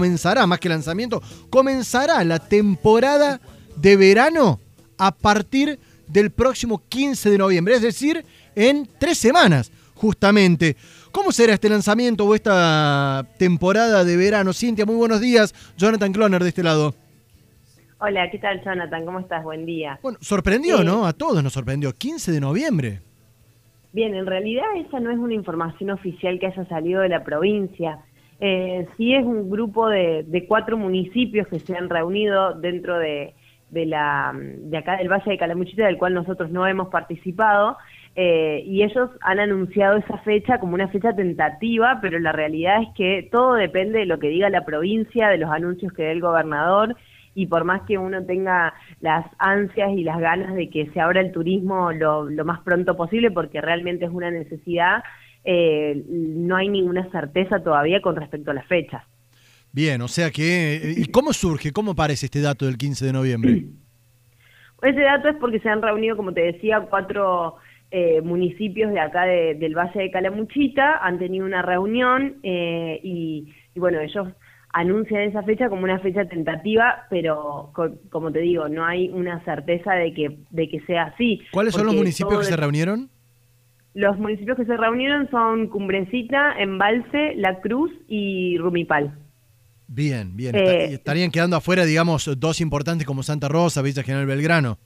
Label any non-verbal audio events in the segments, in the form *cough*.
comenzará, más que lanzamiento, comenzará la temporada de verano a partir del próximo 15 de noviembre, es decir, en tres semanas, justamente. ¿Cómo será este lanzamiento o esta temporada de verano? Cintia, muy buenos días. Jonathan Cloner de este lado. Hola, ¿qué tal Jonathan? ¿Cómo estás? Buen día. Bueno, sorprendió, ¿no? A todos nos sorprendió. 15 de noviembre. Bien, en realidad esa no es una información oficial que haya salido de la provincia. Eh, sí es un grupo de, cuatro municipios que se han reunido dentro de, la, de acá del Valle de Calamuchita, del cual nosotros no hemos participado, eh, y ellos han anunciado esa fecha como una fecha tentativa, pero la realidad es que todo depende de lo que diga la provincia, de los anuncios que dé el gobernador, y por más que uno tenga las ansias y las ganas de que se abra el turismo lo, lo más pronto posible, porque realmente es una necesidad, eh, no hay ninguna certeza todavía con respecto a las fechas. Bien, o sea que, ¿y cómo surge, cómo aparece este dato del 15 de noviembre? *clears throat* Ese dato es porque se han reunido, como te decía, cuatro eh, municipios de acá del Valle de Calamuchita, han tenido una reunión eh, y, bueno, ellos anuncian esa fecha como una fecha tentativa, pero como te digo, no hay una certeza de que, de que sea así. ¿Cuáles son los municipios que se reunieron? Los municipios que se reunieron son Cumbrecita, Embalse, La Cruz y Rumipal. Bien, bien. Eh, estarían quedando afuera, digamos, dos importantes como Santa Rosa, Villa General Belgrano.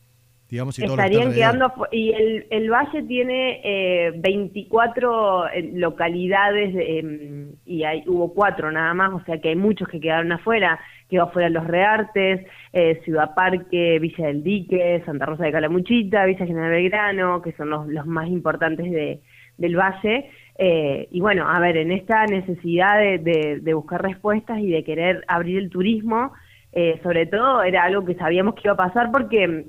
Digamos, y estarían quedando y el, el, valle tiene eh, 24 eh, localidades em, y hay, hubo cuatro nada más, o sea que hay muchos que quedaron afuera quedó fuera Los Reartes, eh, Ciudad Parque, Villa del Dique, Santa Rosa de Calamuchita, Villa General Belgrano, que son los, los más importantes de, del valle. Eh, y bueno, a ver, en esta necesidad de, de, buscar respuestas y de querer abrir el turismo, eh, sobre todo era algo que sabíamos que iba a pasar porque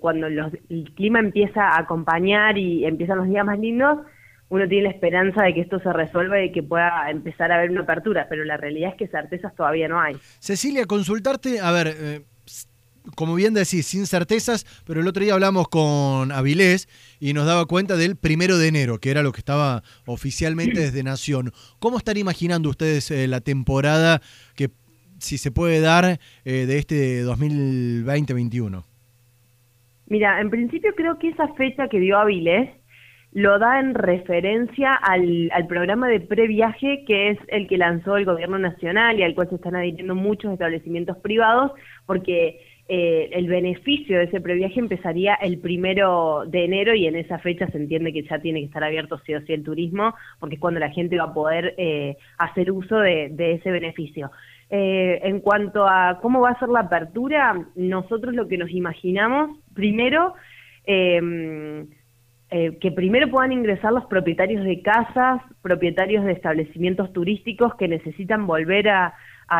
cuando los, el clima empieza a acompañar y empiezan los días más lindos, uno tiene la esperanza de que esto se resuelva y que pueda empezar a haber una apertura, pero la realidad es que certezas todavía no hay. Cecilia, consultarte, a ver, eh, como bien decís, sin certezas, pero el otro día hablamos con Avilés y nos daba cuenta del primero de enero, que era lo que estaba oficialmente desde Nación. ¿Cómo están imaginando ustedes eh, la temporada que, si se puede dar, eh, de este 2020-21? Mira, en principio creo que esa fecha que dio Avilés lo da en referencia al, al programa de previaje que es el que lanzó el gobierno nacional y al cual se están adhiriendo muchos establecimientos privados porque eh, el beneficio de ese previaje empezaría el primero de enero y en esa fecha se entiende que ya tiene que estar abierto sí o sí el turismo porque es cuando la gente va a poder eh, hacer uso de, de ese beneficio. Eh, en cuanto a cómo va a ser la apertura, nosotros lo que nos imaginamos, primero, eh, eh, que primero puedan ingresar los propietarios de casas, propietarios de establecimientos turísticos que necesitan volver a,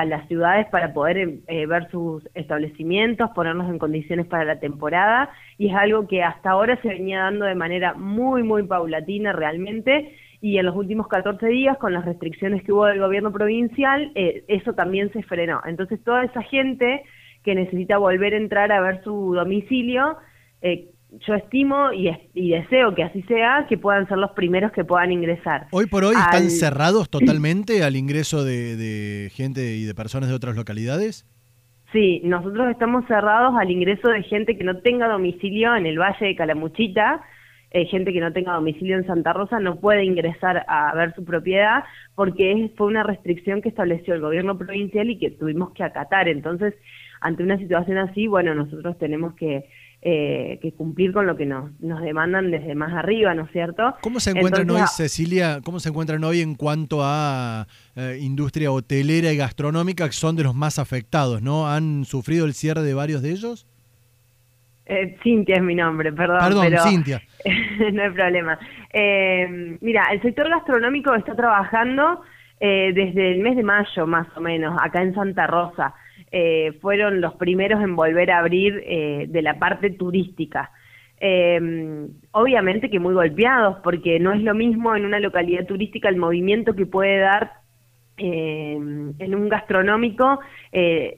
las ciudades para poder eh, ver sus establecimientos, ponerlos en condiciones para la temporada. Y es algo que hasta ahora se venía dando de manera muy, muy paulatina realmente y en los últimos 14 días con las restricciones que hubo del gobierno provincial, eh, eso también se frenó. Entonces toda esa gente que necesita volver a entrar a ver su domicilio, eh, yo estimo y, deseo que así sea, que puedan ser los primeros que puedan ingresar. Hoy por hoy están *clears throat* cerrados totalmente al ingreso de, gente y de personas de otras localidades. Sí, nosotros estamos cerrados al ingreso de gente que no tenga domicilio en el Valle de Calamuchita, eh, gente que no tenga domicilio en Santa Rosa no puede ingresar a ver su propiedad porque fue una restricción que estableció el gobierno provincial y que tuvimos que acatar. Entonces, ante una situación así, bueno, nosotros tenemos que eh, que cumplir con lo que nos, nos demandan desde más arriba, ¿no es cierto? ¿Cómo se encuentran hoy, Cecilia, cómo se encuentran hoy en cuanto a eh, industria hotelera y gastronómica, que son de los más afectados, ¿no? ¿Han sufrido el cierre de varios de ellos? Eh, Cintia es mi nombre, perdón. Perdón, Cintia. *laughs* no hay problema. Eh, mira, el sector gastronómico está trabajando desde el mes de mayo, más o menos, acá en Santa Rosa. Eh, fueron los primeros en volver a abrir eh, de la parte turística. Eh, obviamente que muy golpeados, porque no es lo mismo en una localidad turística el movimiento que puede dar en un gastronómico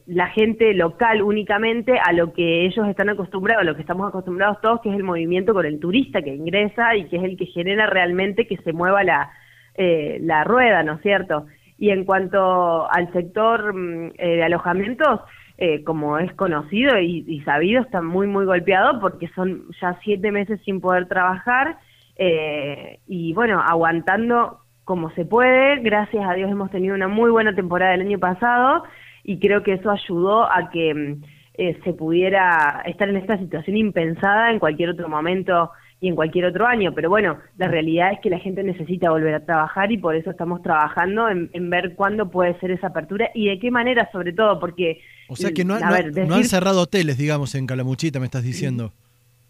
la gente local únicamente a lo que ellos están acostumbrados, a lo que estamos acostumbrados todos, que es el movimiento con el turista que ingresa y que es el que genera realmente que se mueva la, la rueda, ¿no es cierto? Y en cuanto al sector mm, eh, de alojamientos, eh, como es conocido y, sabido, está muy, muy golpeado porque son ya siete meses sin poder trabajar eh, y bueno, aguantando como se puede. Gracias a Dios hemos tenido una muy buena temporada el año pasado y creo que eso ayudó a que mm, eh, se pudiera estar en esta situación impensada en cualquier otro momento y en cualquier otro año. Pero bueno, la realidad es que la gente necesita volver a trabajar y por eso estamos trabajando en, ver cuándo puede ser esa apertura y de qué manera sobre todo, porque... O sea que no, han cerrado hoteles, digamos, en Calamuchita, me estás diciendo.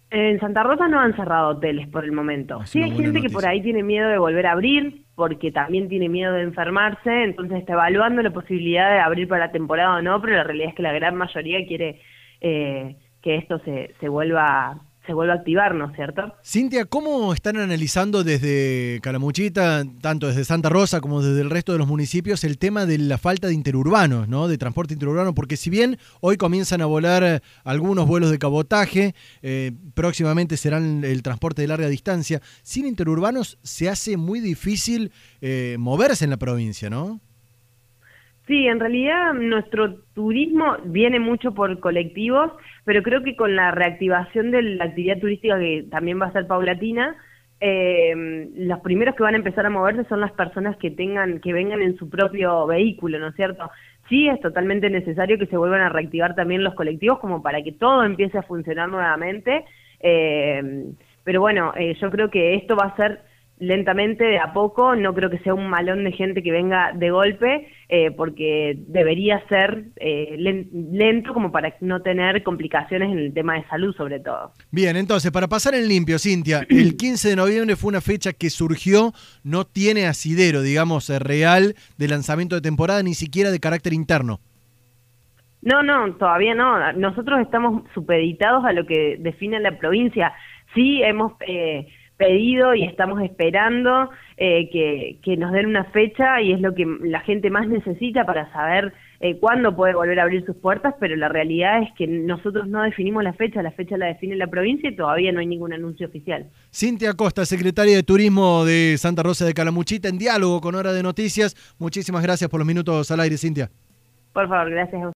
En Santa Rosa no han cerrado hoteles por el momento. sí hay gente que por ahí tiene miedo de volver a abrir, porque también tiene miedo de enfermarse, entonces está evaluando la posibilidad de abrir para la temporada o no, pero la realidad es que la gran mayoría quiere eh, que esto se, se vuelva se vuelva a activar, ¿no es cierto? Cintia, ¿cómo están analizando desde Calamuchita, tanto desde Santa Rosa como desde el resto de los municipios, el tema de la falta de interurbanos, ¿no? de transporte interurbano? Porque si bien hoy comienzan a volar algunos vuelos de cabotaje, eh, próximamente serán el transporte de larga distancia, sin interurbanos se hace muy difícil eh, moverse en la provincia, ¿no? Sí, en realidad nuestro turismo viene mucho por colectivos, pero creo que con la reactivación de la actividad turística que también va a ser paulatina, eh, los primeros que van a empezar a moverse son las personas que tengan, que vengan en su propio vehículo, ¿no es cierto? Sí, es totalmente necesario que se vuelvan a reactivar también los colectivos como para que todo empiece a funcionar nuevamente. Eh, pero bueno, eh, yo creo que esto va a ser lentamente, de a poco, no creo que sea un malón de gente que venga de golpe, eh, porque debería ser eh, lento como para no tener complicaciones en el tema de salud sobre todo. Bien, entonces, para pasar en limpio, Cintia, *clears throat* el 15 de noviembre fue una fecha que surgió, no tiene asidero, digamos, eh, real de lanzamiento de temporada, ni siquiera de carácter interno. No, no, todavía no. Nosotros estamos supeditados a lo que define la provincia. Sí, hemos pedido y estamos esperando eh, que, nos den una fecha y es lo que la gente más necesita para saber eh, cuándo puede volver a abrir sus puertas, pero la realidad es que nosotros no definimos la fecha, la fecha la define la provincia y todavía no hay ningún anuncio oficial. Cintia Costa, secretaria de Turismo de Santa Rosa de Calamuchita, en diálogo con Hora de Noticias. Muchísimas gracias por los minutos al aire, Cintia. Por favor, gracias a